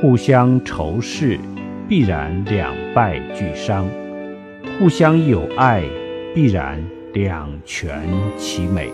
互相仇视必然两败俱伤。互相友爱必然两全其美。